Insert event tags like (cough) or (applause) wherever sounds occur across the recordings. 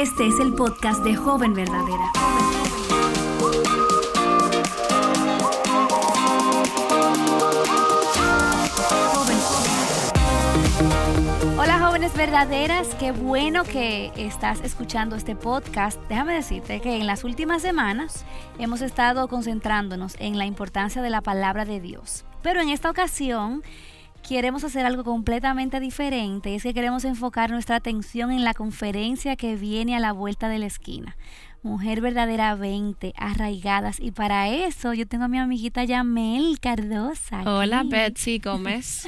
Este es el podcast de Joven Verdadera. Hola jóvenes verdaderas, qué bueno que estás escuchando este podcast. Déjame decirte que en las últimas semanas hemos estado concentrándonos en la importancia de la palabra de Dios. Pero en esta ocasión queremos hacer algo completamente diferente. Es que queremos enfocar nuestra atención en la conferencia que viene a la vuelta de la esquina. Mujer verdadera 20, arraigadas. Y para eso yo tengo a mi amiguita Yamel Cardosa. Hola (laughs) Betsy Gómez.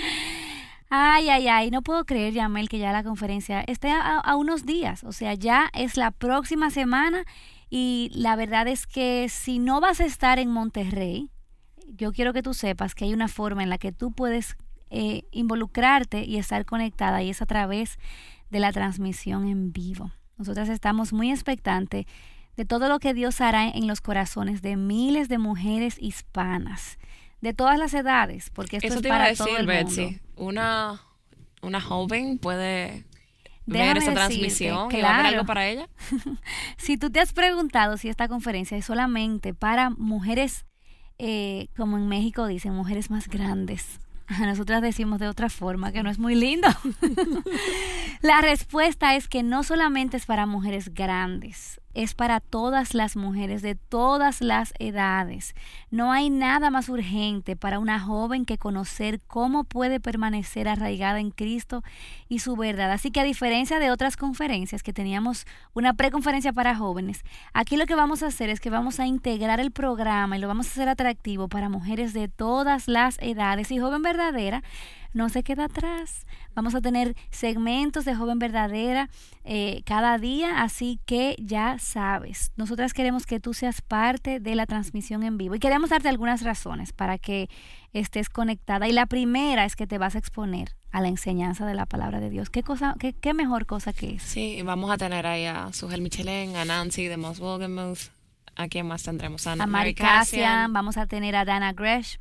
Ay, ay, ay, no puedo creer, Yamel, que ya la conferencia esté a, a, unos días. O sea, ya es la próxima semana y la verdad es que si no vas a estar en Monterrey, yo quiero que tú sepas que hay una forma en la que tú puedes eh, involucrarte y estar conectada y es a través de la transmisión en vivo. Nosotras estamos muy expectantes de todo lo que Dios hará en los corazones de miles de mujeres hispanas de todas las edades, porque esto Eso es te para iba a todo el mundo. Una, una joven puede Déjame ver esta decirte, transmisión y va a haber algo para ella. (laughs) Si tú te has preguntado si esta conferencia es solamente para mujeres, eh, como en México dicen, mujeres más grandes. (laughs) Nosotras decimos de otra forma, que no es muy lindo. (laughs) La respuesta es que no solamente es para mujeres grandes, es para todas las mujeres de todas las edades. No hay nada más urgente para una joven que conocer cómo puede permanecer arraigada en Cristo y su verdad. Así que a diferencia de otras conferencias que teníamos una preconferencia para jóvenes, aquí lo que vamos a hacer es que vamos a integrar el programa y lo vamos a hacer atractivo para mujeres de todas las edades y joven verdadera no se queda atrás. Vamos a tener segmentos de joven verdadera eh, cada día, así que ya sabes, nosotras queremos que tú seas parte de la transmisión en vivo y queremos darte algunas razones para que estés conectada. Y la primera es que te vas a exponer a la enseñanza de la palabra de Dios. ¿Qué, cosa, qué, qué mejor cosa que es? Sí, vamos a tener ahí a Sujel Michelin, a Nancy de Moss. ¿A quién más tendremos? A Mari Cassian, vamos a tener a Dana Gresh,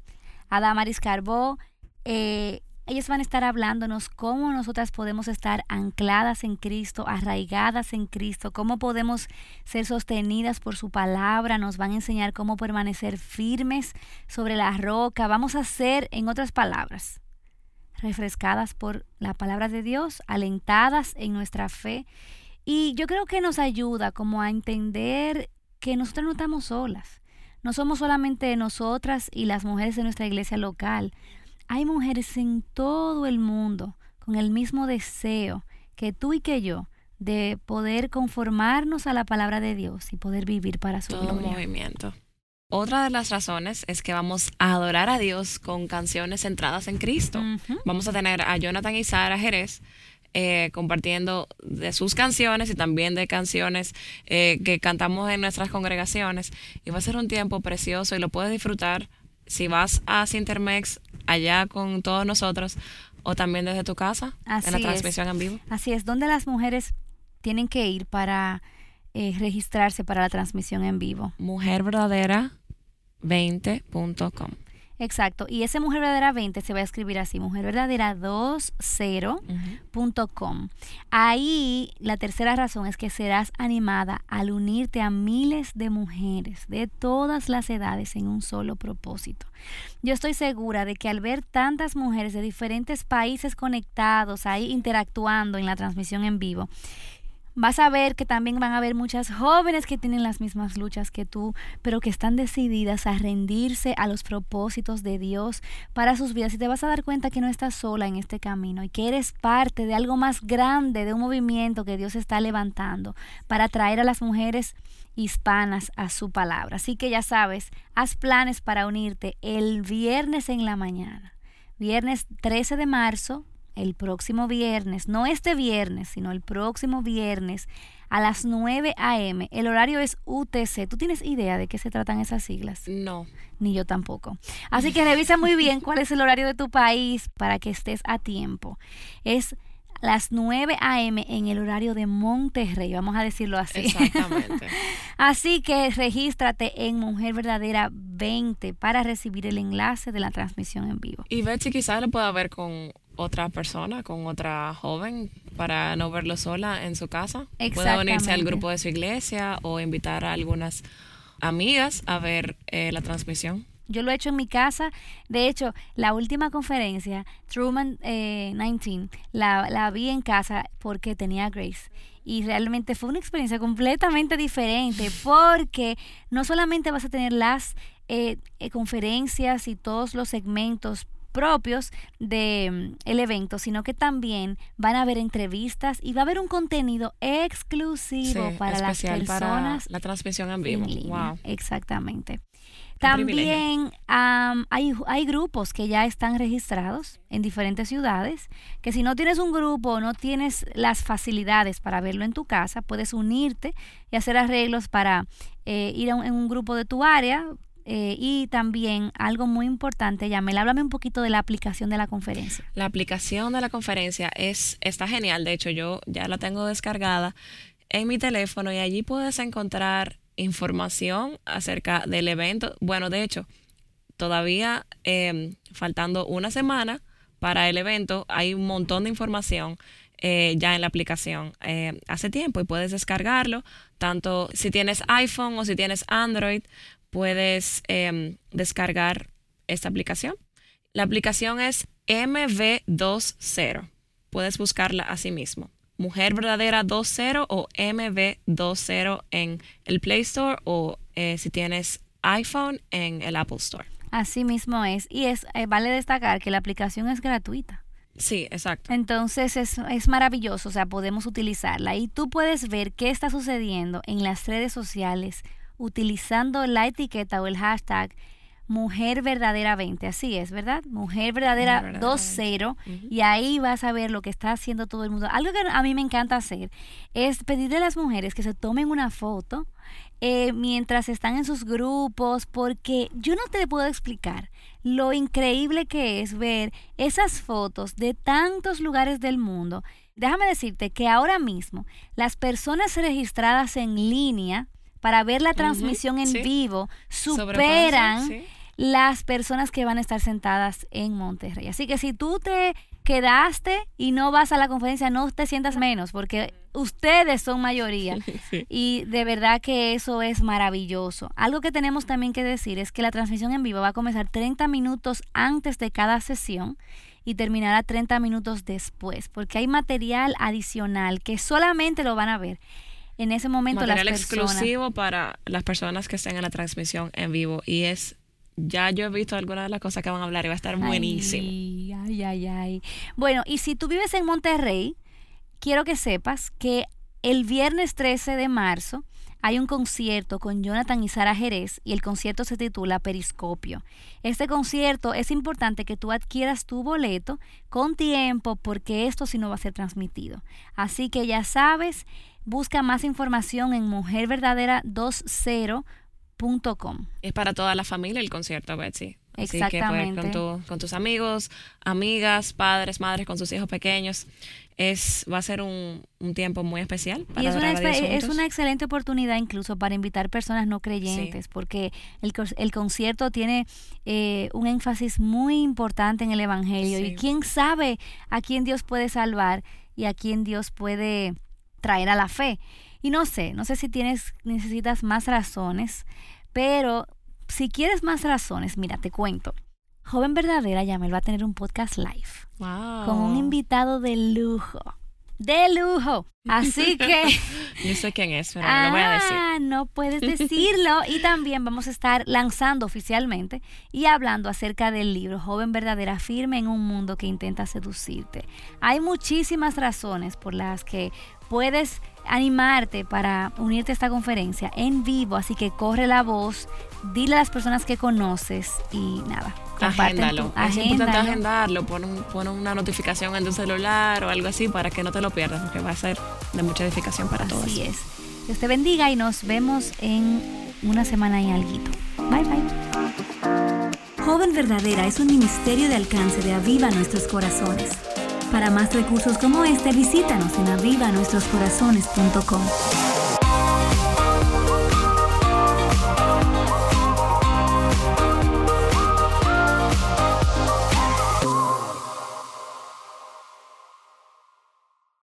a Damaris Carbó. Eh, ellas van a estar hablándonos cómo nosotras podemos estar ancladas en Cristo, arraigadas en Cristo, cómo podemos ser sostenidas por su palabra, nos van a enseñar cómo permanecer firmes sobre la roca. Vamos a ser, en otras palabras, refrescadas por la palabra de Dios, alentadas en nuestra fe. Y yo creo que nos ayuda como a entender que nosotras no estamos solas. No somos solamente nosotras y las mujeres de nuestra iglesia local. Hay mujeres en todo el mundo con el mismo deseo que tú y que yo de poder conformarnos a la palabra de Dios y poder vivir para su Todo gloria. movimiento. Otra de las razones es que vamos a adorar a Dios con canciones centradas en Cristo. Vamos a tener a Jonathan y Sara Jerez eh, compartiendo de sus canciones y también de canciones eh, que cantamos en nuestras congregaciones. Y va a ser un tiempo precioso y lo puedes disfrutar si vas a Cintermex allá con todos nosotros o también desde tu casa Así en la es. transmisión en vivo. Así es, donde las mujeres tienen que ir para eh, registrarse para la transmisión en vivo. Mujerverdadera20.com. Exacto. Y ese Mujer Verdadera 20 se va a escribir así, Mujer Verdadera 20.com. Ahí la tercera razón es que serás animada al unirte a miles de mujeres de todas las edades en un solo propósito. Yo estoy segura de que al ver tantas mujeres de diferentes países conectados ahí interactuando en la transmisión en vivo, vas a ver que también van a haber muchas jóvenes que tienen las mismas luchas que tú, pero que están decididas a rendirse a los propósitos de Dios para sus vidas. Y te vas a dar cuenta que no estás sola en este camino y que eres parte de algo más grande, de un movimiento que Dios está levantando para traer a las mujeres hispanas a su palabra. Así que ya sabes, haz planes para unirte el viernes en la mañana. Viernes 13 de marzo, el próximo viernes, no este viernes, sino el próximo viernes a las 9 a.m. El horario es UTC. ¿Tú tienes idea de qué se tratan esas siglas? No. Ni yo tampoco. Así que revisa muy bien cuál es el horario de tu país para que estés a tiempo. Es las 9 a.m. en el horario de Monterrey, vamos a decirlo así. Exactamente. (laughs) Así que regístrate en Mujer Verdadera 20 para recibir el enlace de la transmisión en vivo. Y Betsy quizás lo pueda ver con otra persona, con otra joven, para no verlo sola en su casa. Puede unirse al grupo de su iglesia o invitar a algunas amigas a ver eh, la transmisión. Yo lo he hecho en mi casa. De hecho, la última conferencia, Truman 19, eh, la, la vi en casa porque tenía Grace y realmente fue una experiencia completamente diferente (laughs) porque no solamente vas a tener las eh, eh, conferencias y todos los segmentos propios del mm, evento, sino que también van a haber entrevistas y va a haber un contenido exclusivo para las personas. la transmisión en vivo. wow. Exactamente. También hay, hay grupos que ya están registrados en diferentes ciudades, que si no tienes un grupo o no tienes las facilidades para verlo en tu casa, puedes unirte y hacer arreglos para eh, ir a un, en un grupo de tu área. Eh, y también algo muy importante, Yamel, háblame un poquito de la aplicación de la conferencia. La aplicación de la conferencia es, está genial, de hecho yo ya la tengo descargada en mi teléfono y allí puedes encontrar información acerca del evento. Bueno, de hecho, todavía em, faltando una semana para el evento, hay un montón de información eh, ya en la aplicación eh, hace tiempo y puedes descargarlo. Tanto si tienes iPhone o si tienes Android, puedes em, descargar esta aplicación. La aplicación es MV20. Puedes buscarla así mismo. Mujer Verdadera 2.0 o MV2.0 en el Play Store o eh, si tienes iPhone en el Apple Store. Así mismo es. Y es eh, vale destacar que la aplicación es gratuita. Sí, exacto. Entonces es, es, maravilloso, o sea, podemos utilizarla y tú puedes ver qué está sucediendo en las redes sociales utilizando la etiqueta o el hashtag Mujer Verdadera 20, así es, ¿verdad? Mujer Verdadera 2.0 y ahí vas a ver lo que está haciendo todo el mundo. Algo que a mí me encanta hacer es pedirle a las mujeres que se tomen una foto eh, mientras están en sus grupos, porque yo no te puedo explicar lo increíble que es ver esas fotos de tantos lugares del mundo. Déjame decirte que ahora mismo las personas registradas en línea para ver la transmisión en vivo superan las personas que van a estar sentadas en Monterrey. Así que si tú te quedaste y no vas a la conferencia, no te sientas menos, porque ustedes son mayoría. (laughs) Y de verdad que eso es maravilloso. Algo que tenemos también que decir es que la transmisión en vivo va a comenzar 30 minutos antes de cada sesión y terminará 30 minutos después, porque hay material adicional que solamente lo van a ver en ese momento material exclusivo para las personas que estén en la transmisión en vivo y es ya yo he visto algunas de las cosas que van a hablar y va a estar buenísimo. Ay, ay, ay. Bueno, y si tú vives en Monterrey, quiero que sepas que el viernes 13 de marzo hay un concierto con Jonathan y Sara Jerez y el concierto se titula Periscopio. Este concierto es importante que tú adquieras tu boleto con tiempo porque esto sí no va a ser transmitido. Así que ya sabes, busca más información en Mujer Verdadera 20 es para toda la familia el concierto, Betsy. Así que pues, con, con, tus amigos, amigas, padres, madres, con sus hijos pequeños, es va a ser un, tiempo muy especial. Para y es una, es una excelente oportunidad incluso para invitar personas no creyentes, porque el, el, concierto tiene eh, un énfasis muy importante en el Evangelio. Y quién sabe a quién Dios puede salvar y a quién Dios puede traer a la fe. Y no sé, no sé si tienes, necesitas más razones, pero si quieres más razones, mira, te cuento. Joven Verdadera Yamel va a tener un podcast live. Con un invitado de lujo. De lujo. Así que. (laughs) Yo sé quién es, pero no lo voy a decir. Ah, no puedes decirlo. y también vamos a estar lanzando oficialmente y hablando acerca del libro Joven Verdadera Firme en un mundo que intenta seducirte. Hay muchísimas razones por las que puedes animarte para unirte a esta conferencia en vivo, así que corre la voz, dile a las personas que conoces y nada. Agéndalo. es importante agendarlo, pon, una notificación en tu celular o algo así para que no te lo pierdas, porque va a ser de mucha edificación para todos. Así es. Dios te bendiga y nos vemos en una semana y algo. Bye bye. Joven Verdadera es un ministerio de alcance de Aviva Nuestros Corazones. Para más recursos como este, visítanos en avivanuestroscorazones.com.